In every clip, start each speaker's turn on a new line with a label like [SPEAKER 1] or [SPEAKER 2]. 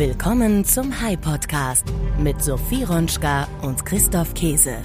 [SPEAKER 1] Willkommen zum High Podcast mit Sophie Ronschka und Christoph Käse.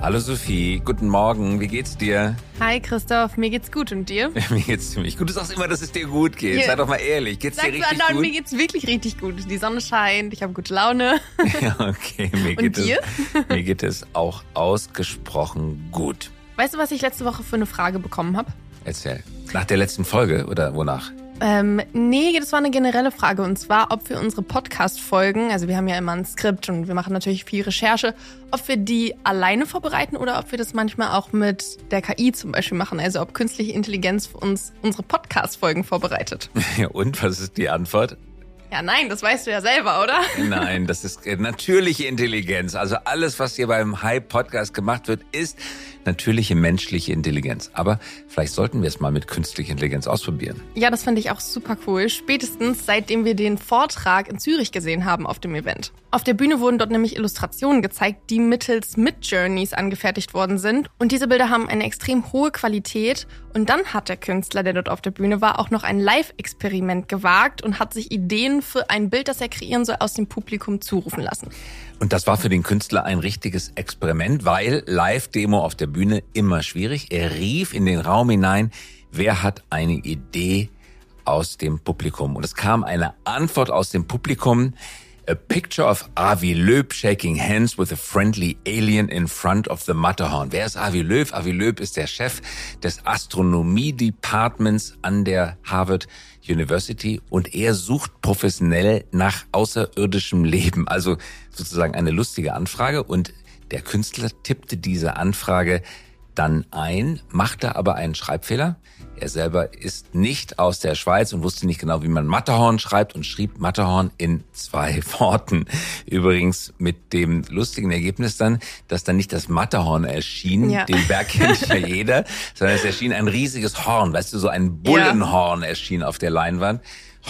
[SPEAKER 2] Hallo Sophie, guten Morgen, wie geht's dir?
[SPEAKER 3] Hi Christoph, mir geht's gut und dir?
[SPEAKER 2] mir geht's ziemlich gut. Du sagst immer, dass es dir gut geht.
[SPEAKER 3] Ja.
[SPEAKER 2] Sei doch mal ehrlich, geht's
[SPEAKER 3] Sag's
[SPEAKER 2] dir richtig
[SPEAKER 3] anderen,
[SPEAKER 2] gut?
[SPEAKER 3] mir geht's wirklich richtig gut. Die Sonne scheint, ich habe gute Laune.
[SPEAKER 2] ja, okay, mir
[SPEAKER 3] Und
[SPEAKER 2] geht
[SPEAKER 3] dir?
[SPEAKER 2] es mir geht es auch ausgesprochen gut.
[SPEAKER 3] Weißt du, was ich letzte Woche für eine Frage bekommen habe?
[SPEAKER 2] Erzähl. Nach der letzten Folge oder wonach?
[SPEAKER 3] Ähm, nee, das war eine generelle Frage und zwar, ob wir unsere Podcast-Folgen, also wir haben ja immer ein Skript und wir machen natürlich viel Recherche, ob wir die alleine vorbereiten oder ob wir das manchmal auch mit der KI zum Beispiel machen, also ob künstliche Intelligenz für uns unsere Podcast-Folgen vorbereitet.
[SPEAKER 2] Ja, und was ist die Antwort?
[SPEAKER 3] Ja, nein, das weißt du ja selber, oder?
[SPEAKER 2] Nein, das ist äh, natürliche Intelligenz. Also alles, was hier beim Hype Podcast gemacht wird, ist natürliche menschliche Intelligenz. Aber vielleicht sollten wir es mal mit künstlicher Intelligenz ausprobieren.
[SPEAKER 3] Ja, das finde ich auch super cool. Spätestens seitdem wir den Vortrag in Zürich gesehen haben auf dem Event. Auf der Bühne wurden dort nämlich Illustrationen gezeigt, die mittels Mid-Journeys angefertigt worden sind. Und diese Bilder haben eine extrem hohe Qualität. Und dann hat der Künstler, der dort auf der Bühne war, auch noch ein Live-Experiment gewagt und hat sich Ideen für ein Bild, das er kreieren soll, aus dem Publikum zurufen lassen.
[SPEAKER 2] Und das war für den Künstler ein richtiges Experiment, weil Live-Demo auf der Bühne immer schwierig. Er rief in den Raum hinein, wer hat eine Idee aus dem Publikum? Und es kam eine Antwort aus dem Publikum. A picture of Avi Löb shaking hands with a friendly alien in front of the Matterhorn. Wer ist Avi Löb? Avi Löb ist der Chef des Astronomie-Departments an der Harvard University und er sucht professionell nach außerirdischem Leben. Also sozusagen eine lustige Anfrage und der Künstler tippte diese Anfrage dann ein, machte aber einen Schreibfehler. Er selber ist nicht aus der Schweiz und wusste nicht genau, wie man Matterhorn schreibt und schrieb Matterhorn in zwei Worten. Übrigens mit dem lustigen Ergebnis dann, dass dann nicht das Matterhorn erschien,
[SPEAKER 3] Ja.
[SPEAKER 2] den Berg kennt ja jeder, sondern es erschien ein riesiges Horn, weißt du, so ein Bullenhorn erschien auf der Leinwand.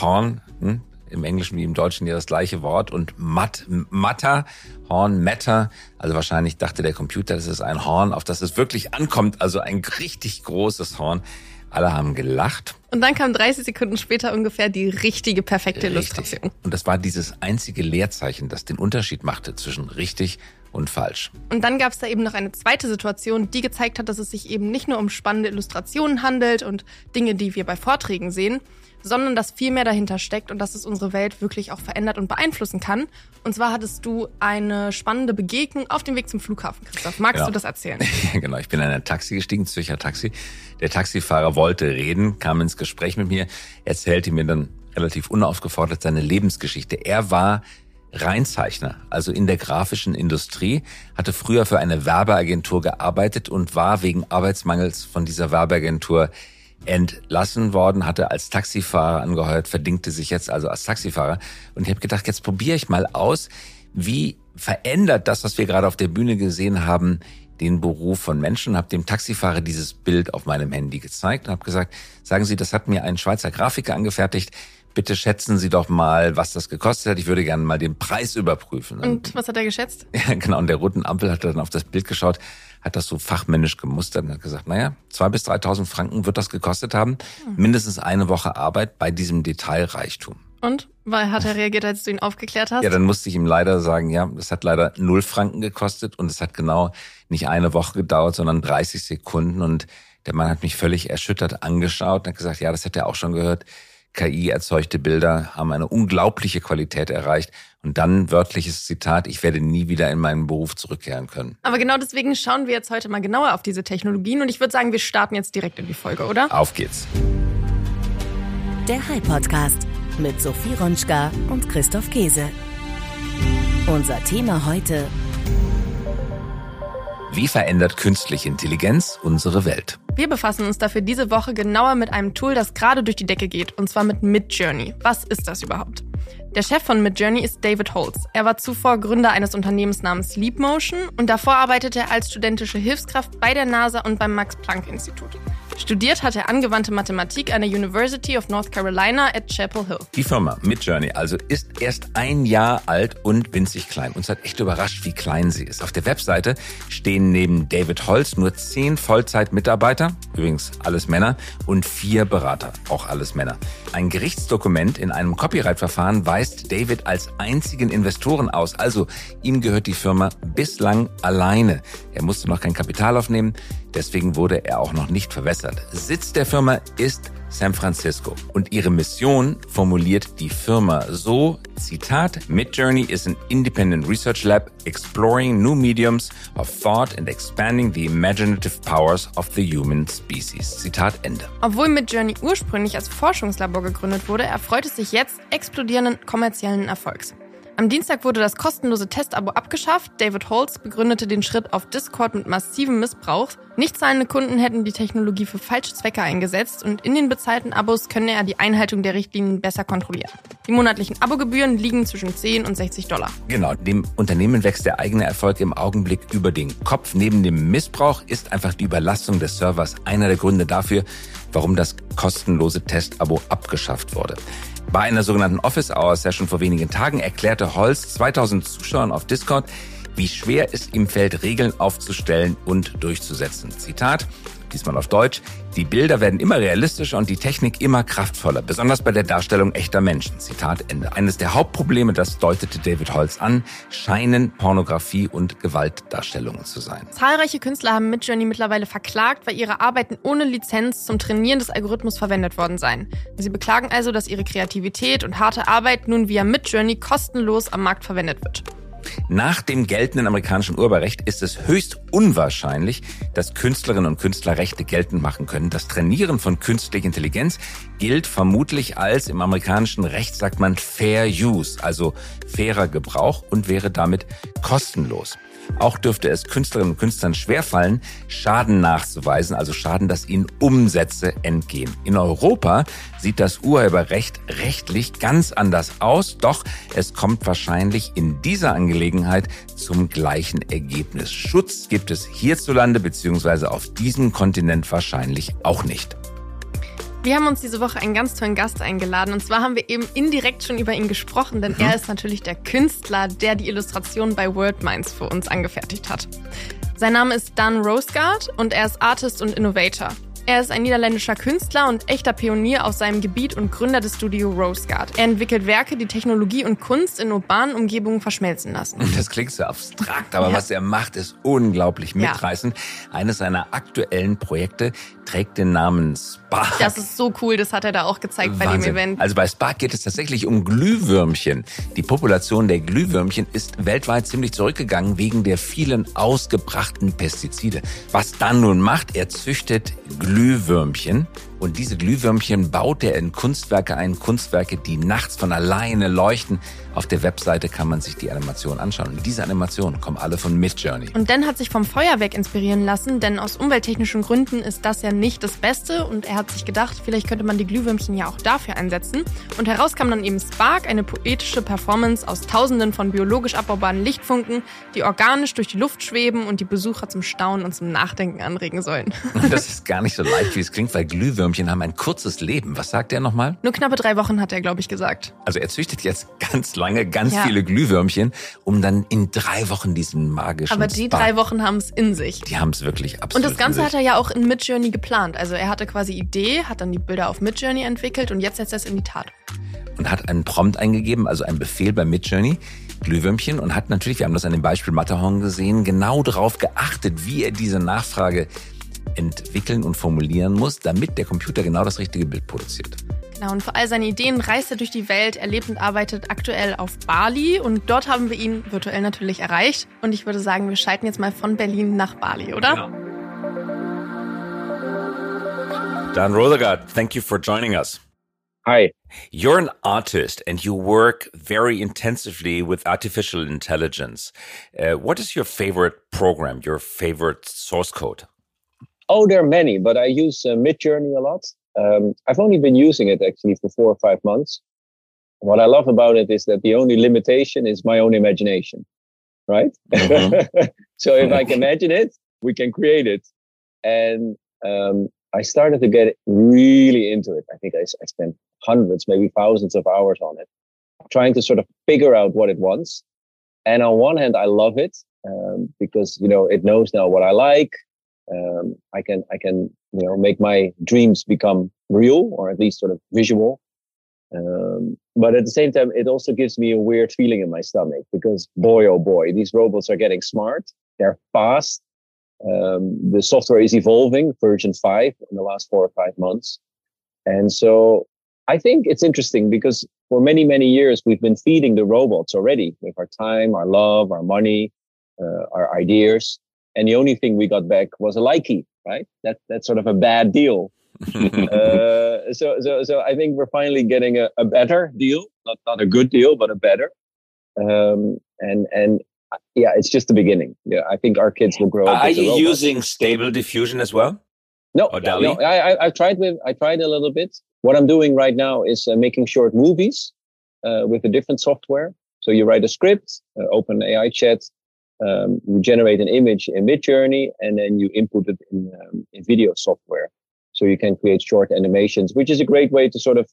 [SPEAKER 2] Horn, hm? Im Englischen wie im Deutschen ja das gleiche Wort und Matt, Matter, Horn, Matter. Also wahrscheinlich dachte der Computer, das ist ein Horn, auf das es wirklich ankommt. Also ein richtig großes Horn. Alle haben gelacht.
[SPEAKER 3] Und dann kam 30 Sekunden später ungefähr die richtige, perfekte Illustration.
[SPEAKER 2] Und das war dieses einzige Leerzeichen, das den Unterschied machte zwischen richtig und falsch.
[SPEAKER 3] Und dann gab es da eben noch eine zweite Situation, die gezeigt hat, dass es sich eben nicht nur um spannende Illustrationen handelt und Dinge, die wir bei Vorträgen sehen, sondern dass viel mehr dahinter steckt und dass es unsere Welt wirklich auch verändert und beeinflussen kann. Und zwar hattest du eine spannende Begegnung auf dem Weg zum Flughafen, Christoph. Magst
[SPEAKER 2] Ja.
[SPEAKER 3] du das erzählen?
[SPEAKER 2] Ja, genau. Ich bin in ein Taxi gestiegen, Zürcher Taxi. Der Taxifahrer wollte reden, kam ins Gespräch mit mir, erzählte mir dann relativ unaufgefordert seine Lebensgeschichte. Er war Reinzeichner, also in der grafischen Industrie, hatte früher für eine Werbeagentur gearbeitet und war wegen Arbeitsmangels von dieser Werbeagentur entlassen worden, hatte als Taxifahrer angeheuert, verdingte sich jetzt also als Taxifahrer. Und ich habe gedacht, jetzt probiere ich mal aus, wie verändert das, was wir gerade auf der Bühne gesehen haben, den Beruf von Menschen. Habe dem Taxifahrer dieses Bild auf meinem Handy gezeigt und habe gesagt, sagen Sie, das hat mir ein Schweizer Grafiker angefertigt. Bitte schätzen Sie doch mal, was das gekostet hat. Ich würde gerne mal den Preis überprüfen.
[SPEAKER 3] Und was hat er geschätzt?
[SPEAKER 2] Ja, genau. Und der roten Ampel hat dann auf das Bild geschaut, hat das so fachmännisch gemustert und hat gesagt, naja, zwei bis 3.000 Franken wird das gekostet haben. Mindestens eine Woche Arbeit bei diesem Detailreichtum.
[SPEAKER 3] Und? Weil hat er reagiert, als du ihn aufgeklärt hast?
[SPEAKER 2] Ja, dann musste ich ihm leider sagen, ja, das hat leider null Franken gekostet und es hat genau nicht eine Woche gedauert, sondern 30 Sekunden. Und der Mann hat mich völlig erschüttert angeschaut und hat gesagt, ja, das hat er auch schon gehört. KI-erzeugte Bilder haben eine unglaubliche Qualität erreicht. Und dann wörtliches Zitat, ich werde nie wieder in meinen Beruf zurückkehren können.
[SPEAKER 3] Aber genau deswegen schauen wir jetzt heute mal genauer auf diese Technologien und ich würde sagen, wir starten jetzt direkt in die Folge, oder?
[SPEAKER 2] Auf geht's.
[SPEAKER 1] Der High Podcast mit Sophie Ronschka und Christoph Käse. Unser Thema heute
[SPEAKER 2] Wie verändert künstliche Intelligenz unsere Welt?
[SPEAKER 3] Wir befassen uns dafür diese Woche genauer mit einem Tool, das gerade durch die Decke geht, und zwar mit Midjourney. Was ist das überhaupt? Der Chef von Midjourney ist David Holz. Er war zuvor Gründer eines Unternehmens namens Leapmotion und davor arbeitete er als studentische Hilfskraft bei der NASA und beim Max-Planck-Institut. Studiert hat er angewandte Mathematik an der University of North Carolina at Chapel Hill.
[SPEAKER 2] Die Firma Midjourney also ist erst ein Jahr alt und winzig klein. Uns hat echt überrascht, wie klein sie ist. Auf der Webseite stehen neben David Holz nur zehn Vollzeitmitarbeiter, übrigens alles Männer, und vier Berater, auch alles Männer. Ein Gerichtsdokument in einem Copyright-Verfahren weist weist David als einzigen Investoren aus. Also ihm gehört die Firma bislang alleine. Er musste noch kein Kapital aufnehmen, deswegen wurde er auch noch nicht verwässert. Sitz der Firma ist San Francisco. Und ihre Mission formuliert die Firma so, Zitat, Midjourney is an independent research lab exploring new mediums of thought and expanding the imaginative powers of the human species. Zitat Ende.
[SPEAKER 3] Obwohl Midjourney ursprünglich als Forschungslabor gegründet wurde, erfreut es sich jetzt explodierenden kommerziellen Erfolgs. Am Dienstag wurde das kostenlose Testabo abgeschafft. David Holtz begründete den Schritt auf Discord mit massivem Missbrauch. Nicht zahlende Kunden hätten die Technologie für falsche Zwecke eingesetzt und in den bezahlten Abos könne er die Einhaltung der Richtlinien besser kontrollieren. Die monatlichen Abogebühren liegen zwischen 10 und 60 Dollar.
[SPEAKER 2] Genau, dem Unternehmen wächst der eigene Erfolg im Augenblick über den Kopf. Neben dem Missbrauch ist einfach die Überlastung des Servers einer der Gründe dafür, warum das kostenlose Testabo abgeschafft wurde. Bei einer sogenannten Office Hour Session vor wenigen Tagen erklärte Holz 2000 Zuschauern auf Discord, wie schwer es ihm fällt, Regeln aufzustellen und durchzusetzen. Zitat, diesmal auf Deutsch, die Bilder werden immer realistischer und die Technik immer kraftvoller, besonders bei der Darstellung echter Menschen. Zitat Ende. Eines der Hauptprobleme, das deutete David Holz an, scheinen Pornografie und Gewaltdarstellungen zu sein.
[SPEAKER 3] Zahlreiche Künstler haben Midjourney mittlerweile verklagt, weil ihre Arbeiten ohne Lizenz zum Trainieren des Algorithmus verwendet worden seien. Sie beklagen also, dass ihre Kreativität und harte Arbeit nun via Midjourney kostenlos am Markt verwendet wird.
[SPEAKER 2] Nach dem geltenden amerikanischen Urheberrecht ist es höchst unwahrscheinlich, dass Künstlerinnen und Künstler Rechte geltend machen können. Das Trainieren von künstlicher Intelligenz gilt vermutlich als im amerikanischen Recht sagt man Fair Use, also fairer Gebrauch und wäre damit kostenlos. Auch dürfte es Künstlerinnen und Künstlern schwerfallen, Schaden nachzuweisen, also Schaden, dass ihnen Umsätze entgehen. In Europa sieht das Urheberrecht rechtlich ganz anders aus, doch es kommt wahrscheinlich in dieser Angelegenheit zum gleichen Ergebnis. Schutz gibt es hierzulande bzw. auf diesem Kontinent wahrscheinlich auch nicht.
[SPEAKER 3] Wir haben uns diese Woche einen ganz tollen Gast eingeladen. Und zwar haben wir eben indirekt schon über ihn gesprochen, denn mhm. er ist natürlich der Künstler, der die Illustration bei WorldMinds für uns angefertigt hat. Sein Name ist Dan Rosegard und er ist Artist und Innovator. Er ist ein niederländischer Künstler und echter Pionier auf seinem Gebiet und Gründer des Studio Rosegard. Er entwickelt Werke, die Technologie und Kunst in urbanen Umgebungen verschmelzen lassen.
[SPEAKER 2] Das klingt so abstrakt, aber ja. was er macht, ist unglaublich mitreißend. Ja. Eines seiner aktuellen Projekte trägt den Namen Spark.
[SPEAKER 3] Das ist so cool, das hat er da auch gezeigt Wahnsinn. bei dem Event.
[SPEAKER 2] Also bei Spark geht es tatsächlich um Glühwürmchen. Die Population der Glühwürmchen ist weltweit ziemlich zurückgegangen wegen der vielen ausgebrachten Pestizide. Was dann nun macht, er züchtet Glühwürmchen Glühwürmchen und diese Glühwürmchen baut er in Kunstwerke ein, Kunstwerke, die nachts von alleine leuchten. Auf der Webseite kann man sich die Animation anschauen. Und diese Animationen kommen alle von Midjourney.
[SPEAKER 3] Und Dan hat sich vom Feuerwerk inspirieren lassen, denn aus umwelttechnischen Gründen ist das ja nicht das Beste. Und er hat sich gedacht, vielleicht könnte man die Glühwürmchen ja auch dafür einsetzen. Und heraus kam dann eben Spark, eine poetische Performance aus tausenden von biologisch abbaubaren Lichtfunken, die organisch durch die Luft schweben und die Besucher zum Staunen und zum Nachdenken anregen sollen.
[SPEAKER 2] Das ist gar nicht so leicht, wie es klingt, weil Glühwürmchen Glühwürmchen haben ein kurzes Leben. Was sagt er nochmal?
[SPEAKER 3] Nur knappe drei Wochen hat er, glaube ich, gesagt.
[SPEAKER 2] Also er züchtet jetzt ganz lange, ganz ja. viele Glühwürmchen, um dann in drei Wochen diesen magischen
[SPEAKER 3] Aber die Spark drei Wochen haben es in sich.
[SPEAKER 2] Die haben es wirklich absolut
[SPEAKER 3] Und das Ganze hat er ja auch in Midjourney geplant. Also er hatte quasi Idee, hat dann die Bilder auf Midjourney entwickelt und jetzt setzt er es in die Tat.
[SPEAKER 2] Und hat einen Prompt eingegeben, also einen Befehl bei Midjourney. Glühwürmchen und hat natürlich, wir haben das an dem Beispiel Matterhorn gesehen, genau darauf geachtet, wie er diese Nachfrage entwickeln und formulieren muss, damit der Computer genau das richtige Bild produziert.
[SPEAKER 3] Genau, und für all seine Ideen reist er durch die Welt. Er lebt und arbeitet aktuell auf Bali und dort haben wir ihn virtuell natürlich erreicht. Und ich würde sagen, wir schalten jetzt mal von Berlin nach Bali, oder? Genau.
[SPEAKER 2] Dan Rothergard, thank you for joining us.
[SPEAKER 4] Hi.
[SPEAKER 2] You're an artist and you work very intensively with artificial intelligence. Uh, what is your favorite program, your favorite source code?
[SPEAKER 4] Oh, there are many, but I use uh, Midjourney a lot. Um, I've only been using it actually for four or five months. What I love about it is that the only limitation is my own imagination, right? Mm-hmm. so if I can imagine it, we can create it. And um, I started to get really into it. I think I, I spent hundreds, maybe thousands of hours on it, trying to sort of figure out what it wants. And on one hand, I love it um, because you know it knows now what I like, um, I can I can you know make my dreams become real or at least sort of visual. Um, but at the same time, it also gives me a weird feeling in my stomach because boy, oh boy, these robots are getting smart. They're fast. Um, the software is evolving, version five in the last four or five months. And so I think it's interesting because for many, many years, we've been feeding the robots already with our time, our love, our money, uh, our ideas. And the only thing we got back was a likey, right? That, that's sort of a bad deal. uh, so, so, so I think we're finally getting a, a better deal, not, not a good deal, but a better. Um, and, and uh, yeah, it's just the beginning. Yeah, I think our kids will grow.
[SPEAKER 2] Are you using stable diffusion as well?
[SPEAKER 4] No, no. I, I, have tried with. I tried a little bit. What I'm doing right now is uh, making short movies uh, with a different software. So you write a script, uh, OpenAI chat, um, you generate an image in Midjourney, and then you input it in, um, in video software. So you can create short animations, which is a great way to sort of,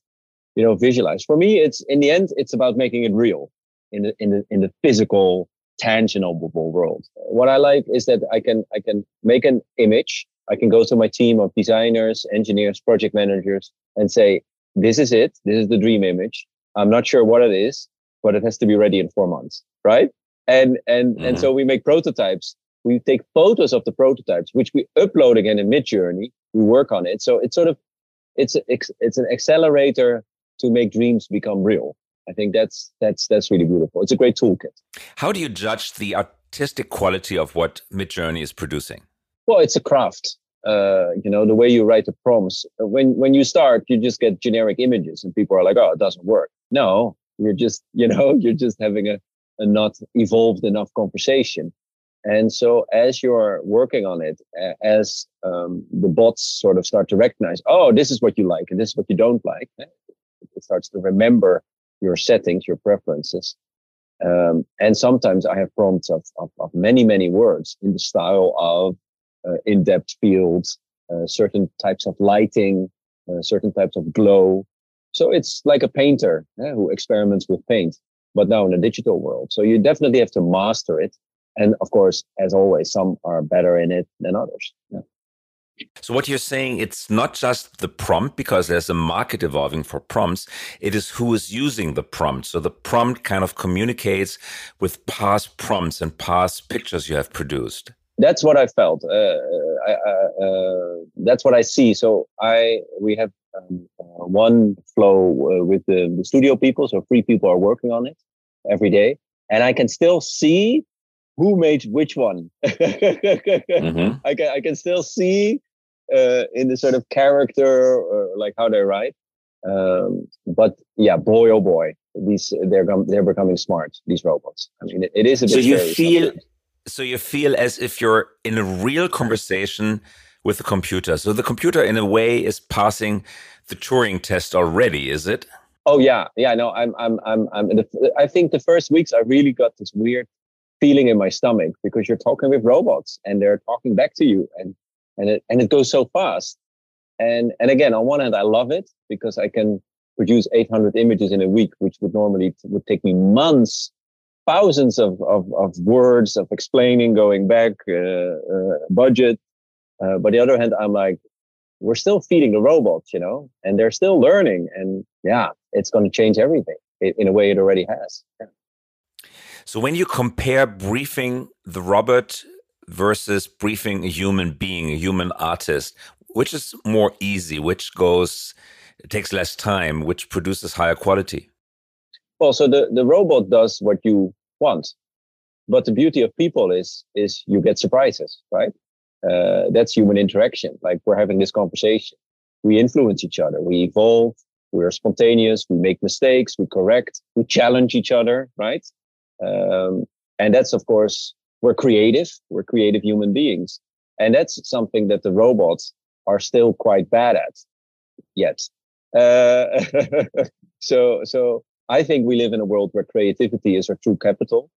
[SPEAKER 4] you know, visualize. For me, it's in the end, it's about making it real in the in the in the physical, tangible world. What I like is that I can I can make an image I can go to my team of designers, engineers, project managers and say, this is it. This is the dream image. I'm not sure what it is, but it has to be ready in four months. Right. And, and, mm-hmm. and so we make prototypes. We take photos of the prototypes, which we upload again in Midjourney. We work on it. So it's sort of, it's, a, it's an accelerator to make dreams become real. I think that's, that's, that's really beautiful. It's a great toolkit.
[SPEAKER 2] How do you judge the artistic quality of what Midjourney is producing?
[SPEAKER 4] Well, it's a craft. Uh, you know, the way you write the prompts. When when you start, you just get generic images, and people are like, "Oh, it doesn't work." No, you're just, you know, you're just having a, a not evolved enough conversation. And so, as you're working on it, as um, the bots sort of start to recognize, oh, this is what you like and this is what you don't like, eh, it starts to remember your settings, your preferences. Um, and sometimes I have prompts of, of, of, many, many words in the style of uh, in-depth fields, uh, certain types of lighting, uh, certain types of glow. So it's like a painter yeah, who experiments with paint, but now in a digital world. So you definitely have to master it. And of course, as always, some are better in it than others. Yeah.
[SPEAKER 2] So what you're saying, it's not just the prompt because there's a market evolving for prompts. It is who is using the prompt. So the prompt kind of communicates with past prompts and past pictures you have produced
[SPEAKER 4] that's what I felt. Uh, I, uh, that's what I see. So I we have um, uh, one flow uh, with the, the, studio people. So three people are working on it every day, and I can still see who made which one. mm-hmm. I can I can still see uh, in the sort of character or like how they write. Um, but yeah, boy oh boy, these they're they're becoming smart. These robots. I mean, it, it is a bit.
[SPEAKER 2] So you feel. Sometimes so you feel as if you're in a real conversation with the computer. So the computer, in a way, is passing the Turing test already, is it?
[SPEAKER 4] Oh yeah, yeah. No, I'm, I'm, I'm, I'm. The, I think the first weeks I really got this weird feeling in my stomach because you're talking with robots and they're talking back to you, and and it and it goes so fast. And and again, on one hand, I love it because I can produce 800 images in a week, which would normally would take me months thousands of, of, of words of explaining, going back, uh, uh, budget. Uh, but the other hand, I'm like, we're still feeding the robots, you know, and they're still learning. And yeah, it's going to change everything in a way it already has. Yeah.
[SPEAKER 2] So when you compare briefing the robot versus briefing a human being, a human artist, which is more easy, which goes, takes less time, which produces higher quality?
[SPEAKER 4] Well, so the, the robot does what you want. But the beauty of people is is you get surprises, right? Uh, that's human interaction. Like we're having this conversation, we influence each other, we evolve, we're spontaneous, we make mistakes, we correct, we challenge each other, right? Um, and that's of course we're creative, we're creative human beings, and that's something that the robots are still quite bad at yet. Uh, so so I think we live in a world where creativity is our true capital.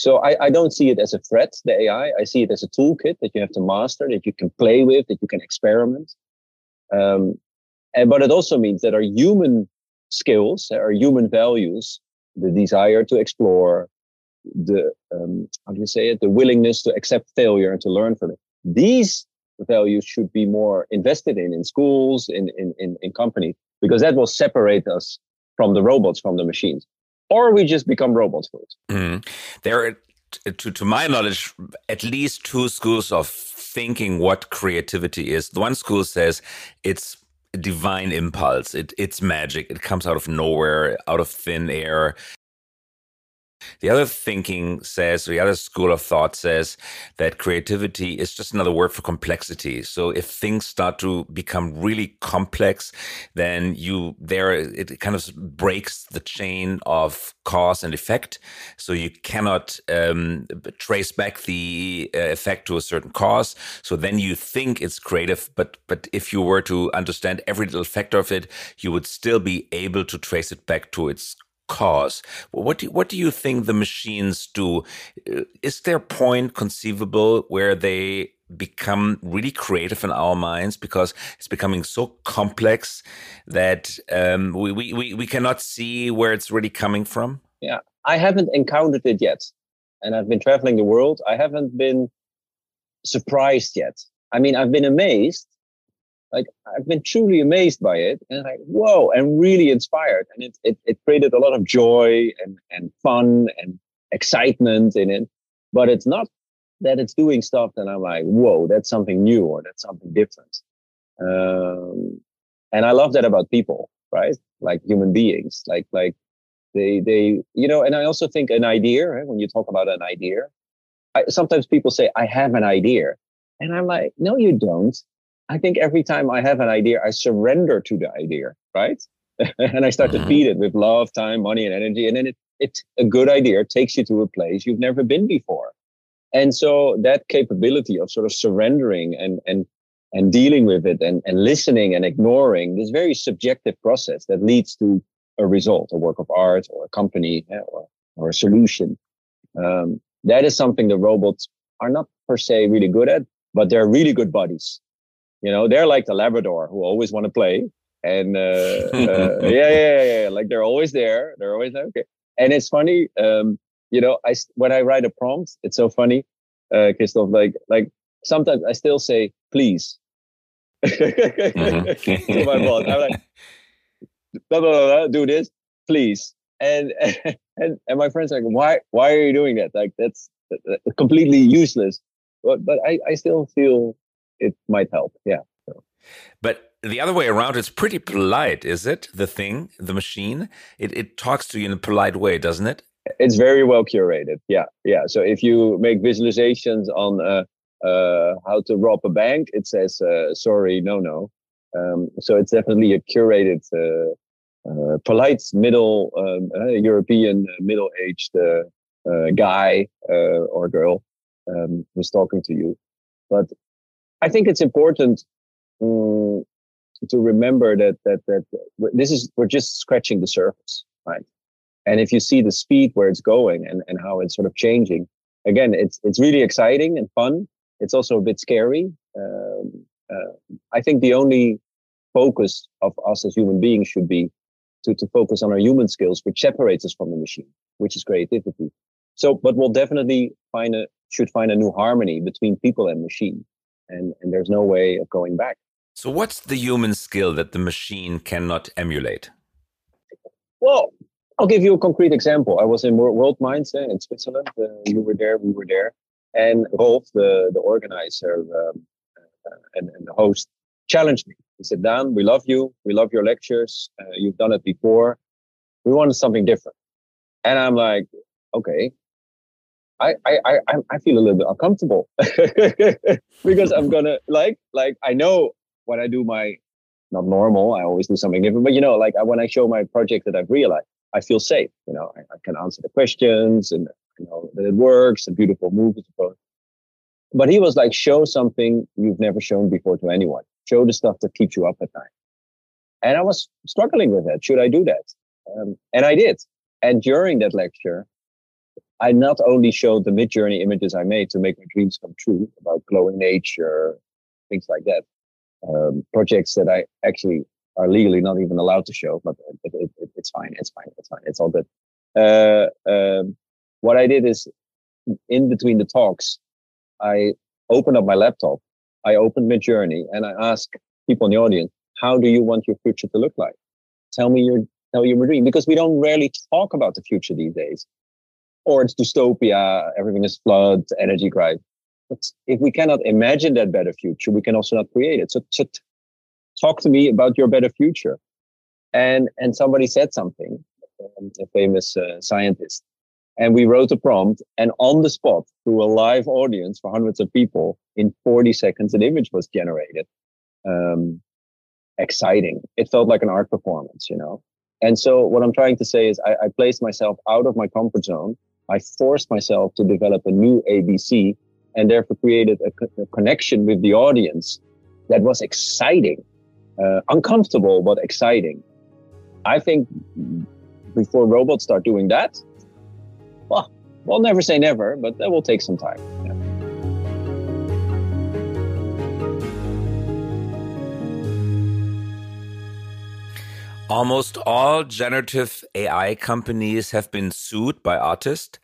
[SPEAKER 4] So I, I, don't see it as a threat, the AI. I see it as a toolkit that you have to master, that you can play with, that you can experiment. Um, and but it also means that our human skills, our human values, the desire to explore, the um, how do you say it, the willingness to accept failure and to learn from it. These values should be more invested in in schools, in in in, in companies, because that will separate us from the robots, from the machines, or we just become robot food.
[SPEAKER 2] Mm. There are, to, to my knowledge, at least two schools of thinking what creativity is. The one school says it's divine impulse. It, it's magic. It comes out of nowhere, out of thin air. The other thinking says, the other school of thought says that creativity is just another word for complexity. So if things start to become really complex, then you there it kind of breaks the chain of cause and effect. So you cannot um, trace back the uh, effect to a certain cause. So then you think it's creative, but but if you were to understand every little factor of it, you would still be able to trace it back to its cause. What do, what do you think the machines do? Uh, is there a point conceivable where they become really creative in our minds because it's becoming so complex that um, we, we, we cannot see where it's really coming from?
[SPEAKER 4] Yeah, I haven't encountered it yet. And I've been traveling the world. I haven't been surprised yet. I mean, I've been amazed like I've been truly amazed by it and like, whoa, and really inspired. And it, it, it created a lot of joy and, and fun and excitement in it. But it's not that it's doing stuff that I'm like, whoa, that's something new or that's something different. Um, and I love that about people, right? Like human beings, like, like they, they, you know, and I also think an idea, right? when you talk about an idea, I, sometimes people say, I have an idea. And I'm like, no, you don't I think every time I have an idea, I surrender to the idea, right? and I start mm-hmm. to feed it with love, time, money, and energy. And then it, it's a good idea takes you to a place you've never been before. And so that capability of sort of surrendering and, and, and dealing with it and, and listening and ignoring this very subjective process that leads to a result, a work of art or a company or, or a solution. Um, that is something the robots are not per se really good at, but they're really good buddies. You know, they're like the Labrador who always want to play. And uh, uh, yeah, yeah, yeah, yeah, like they're always there. They're always there. Okay. And it's funny, um, you know, I when I write a prompt, it's so funny, uh, Christoph. Like, like sometimes I still say please mm-hmm. to my boss. I'm like, blah, blah, blah, do this, please. And and and my friends are like, why why are you doing that? Like that's, that's completely useless. But but I I still feel it might help. Yeah. So.
[SPEAKER 2] But the other way around, it's pretty polite, is it? The thing, the machine, it, it talks to you in a polite way, doesn't it?
[SPEAKER 4] It's very well curated. Yeah. Yeah. So if you make visualizations on uh, uh, how to rob a bank, it says, uh, sorry, no, no. Um, so it's definitely a curated, uh, uh, polite middle um, uh, European middle aged guy or girl um, who's talking to you. But I think it's important um, to remember that that that this is we're just scratching the surface, right? And if you see the speed where it's going and, and how it's sort of changing, again, it's it's really exciting and fun. It's also a bit scary. Um, uh, I think the only focus of us as human beings should be to, to focus on our human skills, which separates us from the machine, which is creativity. So, but we'll definitely find a should find a new harmony between people and machine and, and there's no way of going back.
[SPEAKER 2] So, what's the human skill that the machine cannot emulate?
[SPEAKER 4] Well, I'll give you a concrete example. I was in World Minds uh, in Switzerland. Uh, you were there, we were there. And Rolf, the, the organizer um, uh, and, and, the host, challenged me. He said, Daan, we love you. We love your lectures. Uh, you've done it before. We wanted something different. And I'm like, okay, I, I, I, I feel a little bit uncomfortable because I'm gonna like, like I know when I do my, not normal, I always do something different, but you know, like when I show my project that I've realized, I feel safe. You know, I, I can answer the questions and you know that it works, a beautiful movie. But he was like, show something you've never shown before to anyone. Show the stuff that keeps you up at night. And I was struggling with that. Should I do that? Um, and I did. And during that lecture, I not only showed the Midjourney images I made to make my dreams come true about glowing nature, things like that, um, projects that I actually are legally not even allowed to show, but it, it, it, it's fine, it's fine, it's fine, it's all good. Uh, um, what I did is in between the talks, I opened up my laptop, I opened Midjourney, and I asked people in the audience, "How do you want your future to look like? Tell me your no human dream because we don't rarely talk about the future these days. Or it's dystopia, everything is flood, energy crisis. But if we cannot imagine that better future, we can also not create it. So, so talk to me about your better future. And and somebody said something, um, a famous uh, scientist, and we wrote a prompt, and on the spot, through a live audience for hundreds of people, in 40 seconds, an image was generated. Um, exciting. It felt like an art performance, you know. And so what I'm trying to say is I, I placed myself out of my comfort zone. I forced myself to develop a new ABC and therefore created a, co- a connection with the audience that was exciting, uh, uncomfortable, but exciting. I think before robots start doing that, well, we'll never say never, but that will take some time.
[SPEAKER 2] Almost all generative AI companies have been sued by artists,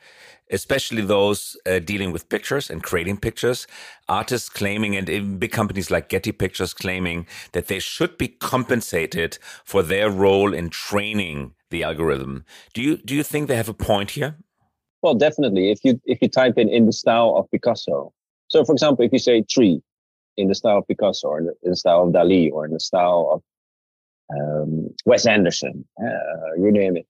[SPEAKER 2] especially those uh, dealing with pictures and creating pictures. Artists claiming, and big companies like Getty Pictures claiming that they should be compensated for their role in training the algorithm. Do you do you think they have a point here?
[SPEAKER 4] Well, definitely. If you if you type in in the style of Picasso, so for example, if you say tree in the style of Picasso, or in the, in the style of Dali, or in the style of um, Wes Anderson, uh, you name it.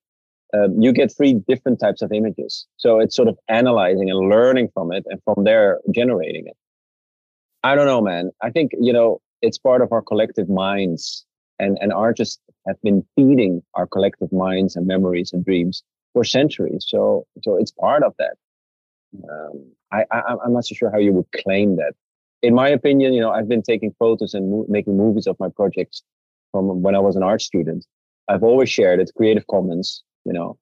[SPEAKER 4] Um, you get three different types of images. So it's sort of analyzing and learning from it and from there generating it. I don't know, man. I think, you know, it's part of our collective minds and, and artists have been feeding our collective minds and memories and dreams for centuries. So, so it's part of that. Um, I, I, I'm not so sure how you would claim that. In my opinion, you know, I've been taking photos and mo- making movies of my projects from when I was an art student. I've always shared it, Creative Commons, you know.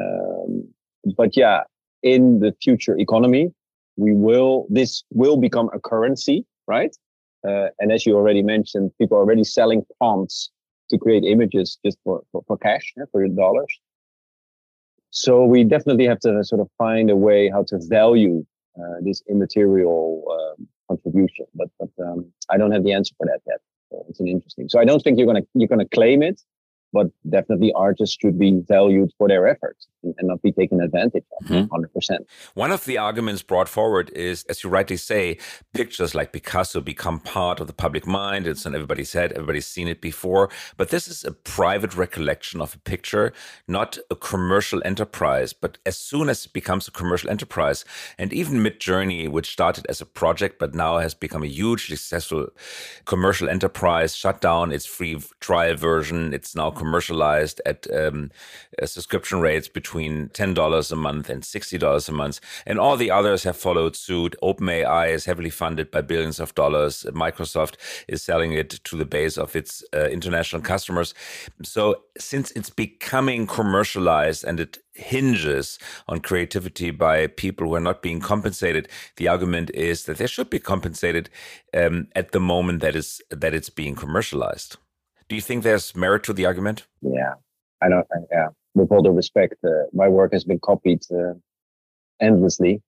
[SPEAKER 4] Um, but yeah, in the future economy, we will, this will become a currency, right? Uh, and as you already mentioned, people are already selling prompts to create images just for, for, for cash, yeah, for your dollars. So we definitely have to sort of find a way how to value uh, this immaterial um, contribution. But but um, I don't have the answer for that yet. It's an interesting. So I don't think you're gonna you're gonna claim it, but definitely artists should be valued for their efforts and, not be taken advantage of mm-hmm. 100%.
[SPEAKER 2] One of the arguments brought forward is, as you rightly say, pictures like Picasso become part of the public mind. It's on everybody's head, everybody's seen it before. But this is a private recollection of a picture, not a commercial enterprise. But as soon as it becomes a commercial enterprise, and even Midjourney, which started as a project but now has become a hugely successful commercial enterprise, shut down its free trial version. It's now commercialized at um, subscription rates between $10 a month and $60 a month. And all the others have followed suit. OpenAI is heavily funded by billions of dollars. Microsoft is selling it to the base of its uh, international customers. So since it's becoming commercialized and it hinges on creativity by people who are not being compensated, the argument is that they should be compensated um, at the moment that is that it's being commercialized. Do you think there's merit to the argument?
[SPEAKER 4] Yeah, I don't. Think. Yeah, with all the respect, uh, my work has been copied uh, endlessly.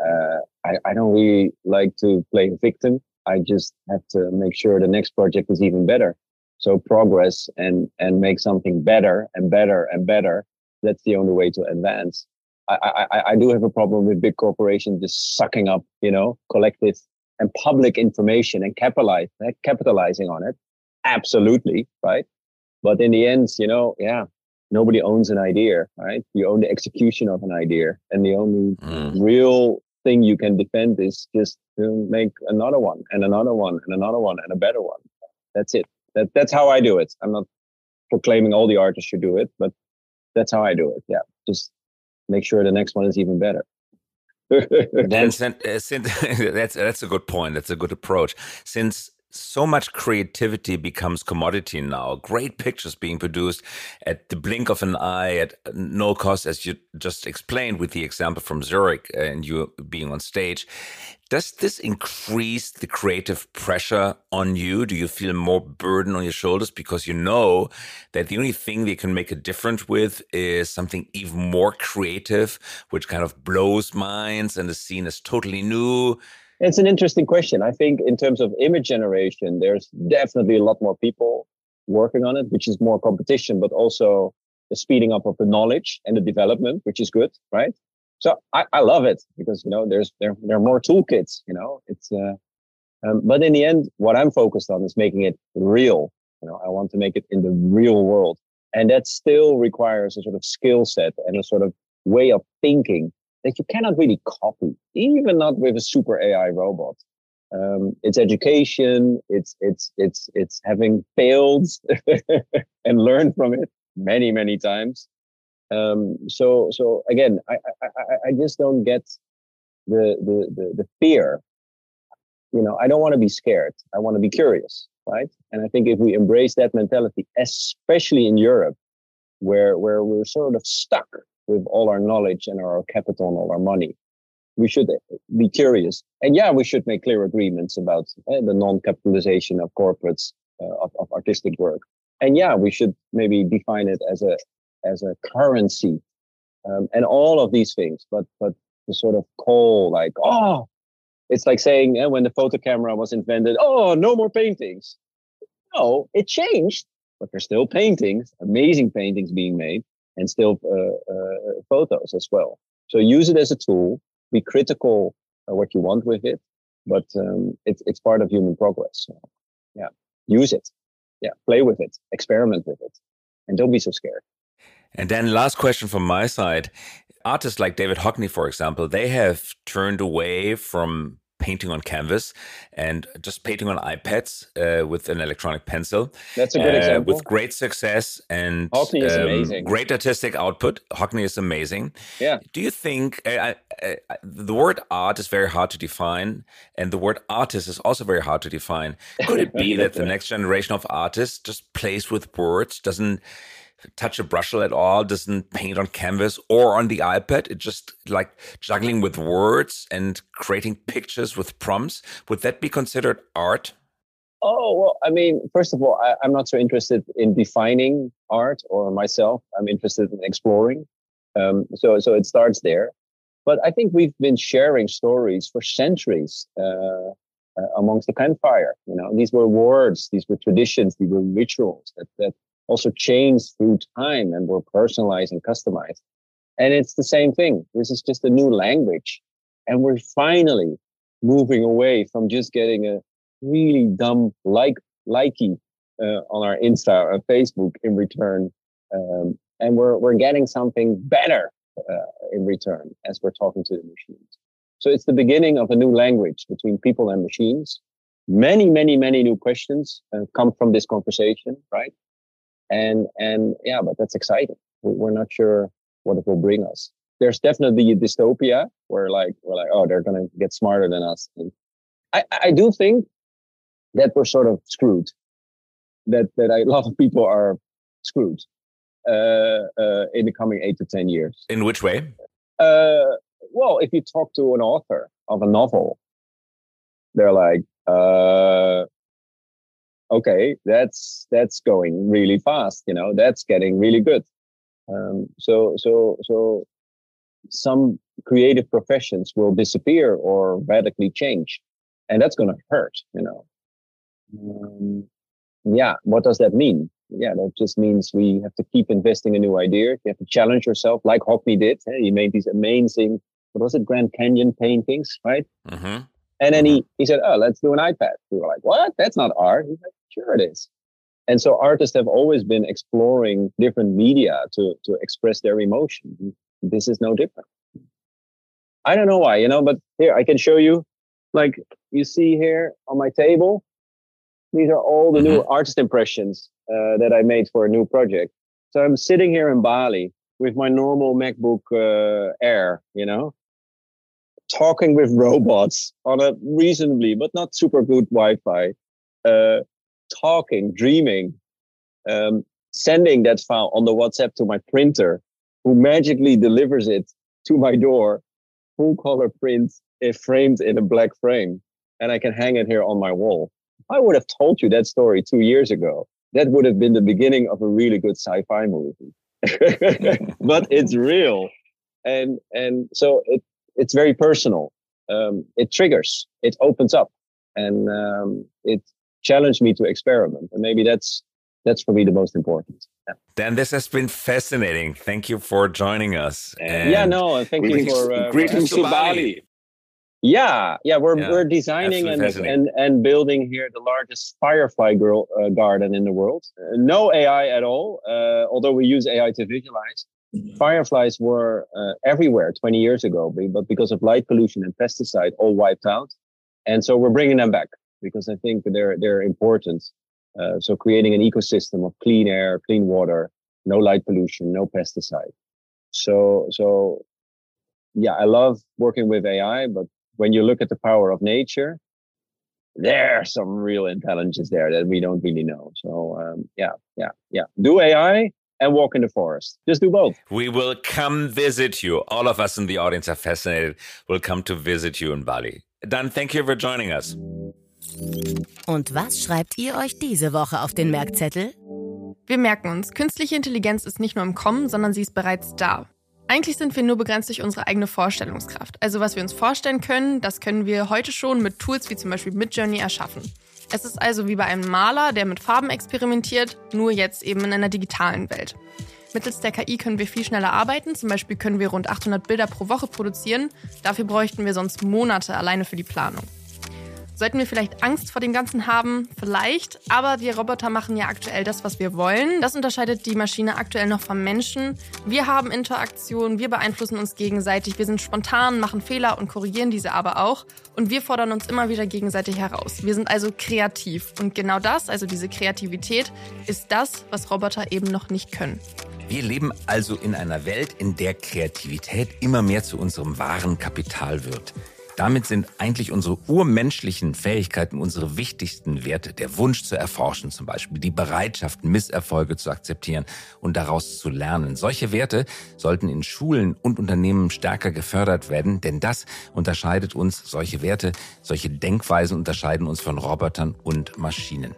[SPEAKER 4] Uh, I, I don't really like to play victim. I just have to make sure the next project is even better. So progress and and make something better and better and better. That's the only way to advance. I, I, I do have a problem with big corporations just sucking up, you know, collective and public information and capitalize, capitalizing on it absolutely right but in the end you know yeah nobody owns an idea right? You own the execution of an idea and the only mm. real thing you can defend is just to make another one and another one and another one and a better one. That's it. That, that's how i do it. I'm not proclaiming all the artists should do it but that's how i do it. Yeah just make sure the next one is even better.
[SPEAKER 2] Then since, uh, since that's that's a good point. That's a good approach. Since so much creativity becomes commodity now. Great pictures being produced at the blink of an eye at no cost, as you just explained with the example from Zurich and you being on stage. Does this increase the creative pressure on you? Do you feel more burden on your shoulders because you know that the only thing they can make a difference with is something even more creative, which kind of blows minds and is seen as totally new?
[SPEAKER 4] It's an interesting question. I think in terms of image generation, there's definitely a lot more people working on it, which is more competition, but also the speeding up of the knowledge and the development, which is good, right? So I, I love it because you know there's there there are more toolkits. You know, it's uh, um, but in the end, what I'm focused on is making it real. You know, I want to make it in the real world, and that still requires a sort of skill set and a sort of way of thinking that you cannot really copy, even not with a super AI robot. Um, it's education. It's it's it's it's having failed and learned from it many many times. Um, so so again, I, I I just don't get the the the, the fear. You know, I don't want to be scared. I want to be curious, right? And I think if we embrace that mentality, especially in Europe, where where we're sort of stuck with all our knowledge and our capital and all our money, we should be curious. And yeah, we should make clear agreements about uh, the non-capitalization of corporates uh, of, of artistic work. And yeah, we should maybe define it as a as a currency, um, and all of these things. But but the sort of call like oh, it's like saying uh, when the photo camera was invented, oh, no more paintings. No, it changed, but there's still paintings, amazing paintings being made, and still uh, uh, photos as well. So use it as a tool be critical what you want with it, but um, it's it's part of human progress. So, yeah, use it. Yeah, play with it, experiment with it, and don't be so scared.
[SPEAKER 2] And then last question from my side. Artists like David Hockney, for example, they have turned away from painting on canvas and just painting on iPads uh, with an electronic pencil.
[SPEAKER 4] That's a good uh, example.
[SPEAKER 2] With great success and
[SPEAKER 4] Hockney is um, amazing.
[SPEAKER 2] great artistic output. Hockney is amazing.
[SPEAKER 4] Yeah.
[SPEAKER 2] Do you think uh, the word art is very hard to define, and the word artist is also very hard to define? Could it be that the next generation of artists just plays with words, doesn't touch a brushel at all, doesn't paint on canvas or on the iPad. It just like juggling with words and creating pictures with prompts. Would that be considered art?
[SPEAKER 4] Oh, well, I mean, first of all, I, am not so interested in defining art or myself. I'm interested in exploring. Um, so, so it starts there. But I think we've been sharing stories for centuries uh, uh, amongst the campfire. You know, these were words, these were traditions, these were rituals that, that also changed through time and were personalized and customized. And it's the same thing. This is just a new language. And we're finally moving away from just getting a really dumb like likey uh, on our Insta or Facebook in return. Um, and we're, we're getting something better uh, in return as we're talking to the machines. So it's the beginning of a new language between people and machines. Many, many, many new questions uh, come from this conversation, right? And and yeah but that's exciting. We're not sure what it will bring us. There's definitely a dystopia where like we're like oh they're gonna get smarter than us. And i i do think that we're sort of screwed. That that a lot of people are screwed uh, uh, in the coming eight to ten years.
[SPEAKER 2] In which way?
[SPEAKER 4] Uh, well if you talk to an author of a novel they're like uh okay, that's that's going really fast. You know, that's getting really good. Um, so so so some creative professions will disappear or radically change, and that's going to hurt. You know. Um, yeah, what does that mean? Yeah, that just means we have to keep investing in new ideas. You have to challenge yourself, like Hockney did. He made these amazing, what was it, Grand Canyon paintings, right? Mm-hmm. And then he, mm-hmm. he said, Oh, let's do an iPad. We were like, What? That's not art. He's like, Sure, it is. And so artists have always been exploring different media to, to express their emotion. This is no different. I don't know why, you know, but here I can show you. Like you see here on my table, these are all the mm-hmm. new artist impressions uh, that I made for a new project. So I'm sitting here in Bali with my normal MacBook uh, Air, you know, talking with robots on a reasonably but not super good Wi-Fi, uh, talking, dreaming, um, sending that file on the WhatsApp to my printer, who magically delivers it to my door, full color print, it framed in a black frame, and I can hang it here on my wall. I would have told you that story two years ago. That would have been the beginning of a really good sci-fi movie. but it's real, and and so it it's very personal. Um, it triggers, it opens up, and um, it challenged me to experiment. And maybe that's that's for me the most important.
[SPEAKER 2] Daan, this has been fascinating. Thank you for joining us.
[SPEAKER 4] And yeah, no, thank you for
[SPEAKER 5] uh, greetings to Bali.
[SPEAKER 4] Yeah, yeah, we're yeah, we're designing and, and and building here the largest firefly girl, uh, garden in the world. Uh, no AI at all, uh, although we use AI to visualize. Fireflies were uh, everywhere 20 years ago, but because of light pollution and pesticide, all wiped out. And so we're bringing them back because I think they're they're important. Uh, so creating an ecosystem of clean air, clean water, no light pollution, no pesticide. So so yeah, I love working with AI, but when you look at the power of nature, there's some real intelligence there that we don't really know. So um, yeah, yeah, yeah. Do AI and walk in the forest. Just do both.
[SPEAKER 2] We will come visit you. All of us in the audience are fascinated. We'll come to visit you in Bali. Daan, thank you for joining us.
[SPEAKER 1] Und was schreibt ihr euch diese Woche auf den Merkzettel?
[SPEAKER 3] Wir merken uns, künstliche Intelligenz ist nicht nur im Kommen, sondern sie ist bereits da. Eigentlich sind wir nur begrenzt durch unsere eigene Vorstellungskraft. Also was wir uns vorstellen können, das können wir heute schon mit Tools wie zum Beispiel Midjourney erschaffen. Es ist also wie bei einem Maler, der mit Farben experimentiert, nur jetzt eben in einer digitalen Welt. Mittels der KI können wir viel schneller arbeiten. Zum Beispiel können wir rund 800 Bilder pro Woche produzieren. Dafür bräuchten wir sonst Monate alleine für die Planung. Sollten wir vielleicht Angst vor dem Ganzen haben? Vielleicht. Aber wir Roboter machen ja aktuell das, was wir wollen. Das unterscheidet die Maschine aktuell noch vom Menschen. Wir haben Interaktion, wir beeinflussen uns gegenseitig, wir sind spontan, machen Fehler und korrigieren diese aber auch. Und wir fordern uns immer wieder gegenseitig heraus. Wir sind also kreativ. Und genau das, also diese Kreativität, ist das, was Roboter eben noch nicht können.
[SPEAKER 2] Wir leben also in einer Welt, in der Kreativität immer mehr zu unserem wahren Kapital wird. Damit sind eigentlich unsere urmenschlichen Fähigkeiten unsere wichtigsten Werte. Der Wunsch zu erforschen zum Beispiel, die Bereitschaft, Misserfolge zu akzeptieren und daraus zu lernen. Solche Werte sollten in Schulen und Unternehmen stärker gefördert werden, denn das unterscheidet uns, solche Werte, solche Denkweisen unterscheiden uns von Robotern und Maschinen.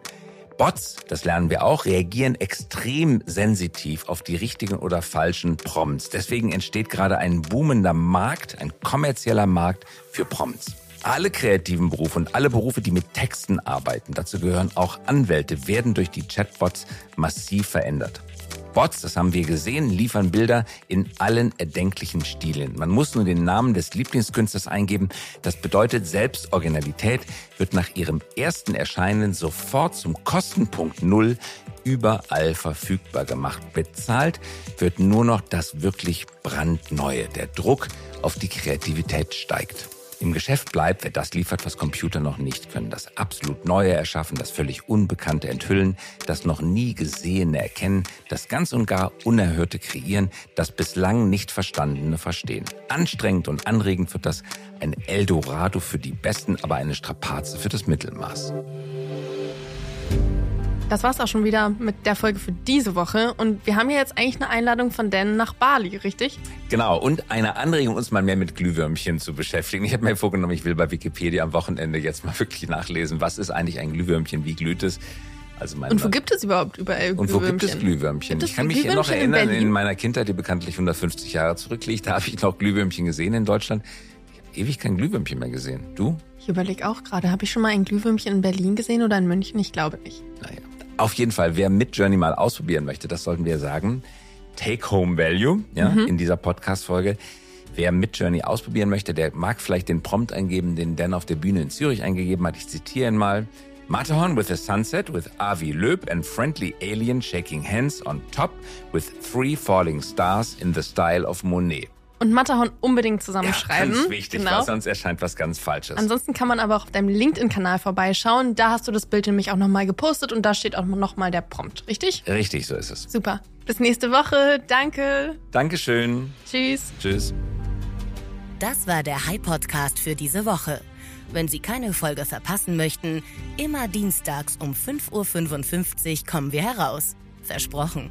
[SPEAKER 2] Bots, das lernen wir auch, reagieren extrem sensitiv auf die richtigen oder falschen Prompts. Deswegen entsteht gerade ein boomender Markt, ein kommerzieller Markt für Prompts. Alle kreativen Berufe und alle Berufe, die mit Texten arbeiten, dazu gehören auch Anwälte, werden durch die Chatbots massiv verändert. Bots, das haben wir gesehen, liefern Bilder in allen erdenklichen Stilen. Man muss nur den Namen des Lieblingskünstlers eingeben. Das bedeutet, Selbstoriginalität wird nach ihrem ersten Erscheinen sofort zum Kostenpunkt Null überall verfügbar gemacht. Bezahlt wird nur noch das wirklich brandneue. Der Druck auf die Kreativität steigt im Geschäft bleibt, wer das liefert, was Computer noch nicht können. Das absolut Neue erschaffen, das völlig Unbekannte enthüllen, das noch nie Gesehene erkennen, das ganz und gar Unerhörte kreieren, das bislang nicht Verstandene verstehen. Anstrengend und anregend wird das ein Eldorado für die Besten, aber eine Strapaze für das Mittelmaß.
[SPEAKER 3] Das war's auch schon wieder mit der Folge für diese Woche. Und wir haben ja jetzt eigentlich eine Einladung von Dan nach Bali, richtig?
[SPEAKER 2] Genau. Und eine Anregung, uns mal mehr mit Glühwürmchen zu beschäftigen. Ich habe mir vorgenommen, ich will bei Wikipedia am Wochenende jetzt mal wirklich nachlesen, was ist eigentlich ein Glühwürmchen, wie glüht es.
[SPEAKER 3] Also und wo gibt es überhaupt überall
[SPEAKER 2] Glühwürmchen? Und wo gibt es Glühwürmchen? Gibt ich kann mich noch erinnern, in, in, meiner Kindheit, die bekanntlich 150 Jahre zurückliegt, da habe ich noch Glühwürmchen gesehen in Deutschland. Ich habe ewig kein Glühwürmchen mehr gesehen. Du?
[SPEAKER 3] Ich überlege auch gerade, habe ich schon mal ein Glühwürmchen in Berlin gesehen oder in München? Ich glaube nicht.
[SPEAKER 2] Naja. Auf jeden Fall, wer mit Journey mal ausprobieren möchte, das sollten wir sagen. Take-Home-Value ja, mhm. in dieser Podcast-Folge. Wer mit Journey ausprobieren möchte, der mag vielleicht den Prompt eingeben, den Dan auf der Bühne in Zürich eingegeben hat. Ich zitiere ihn mal. Matterhorn with a sunset with Avi Löb and friendly alien shaking hands on top with three falling stars in the style of Monet
[SPEAKER 3] und Matterhorn unbedingt zusammenschreiben.
[SPEAKER 2] Ja, ganz wichtig, genau. weil sonst erscheint was ganz Falsches.
[SPEAKER 3] Ansonsten kann man aber auch auf deinem LinkedIn-Kanal vorbeischauen. Da hast du das Bild nämlich auch nochmal gepostet und da steht auch nochmal der Prompt, richtig?
[SPEAKER 2] Richtig, so ist es.
[SPEAKER 3] Super. Bis nächste Woche. Danke.
[SPEAKER 2] Dankeschön.
[SPEAKER 3] Tschüss.
[SPEAKER 2] Tschüss.
[SPEAKER 1] Das war der High Podcast für diese Woche. Wenn Sie keine Folge verpassen möchten, immer dienstags um 5.55 Uhr kommen wir heraus. Versprochen.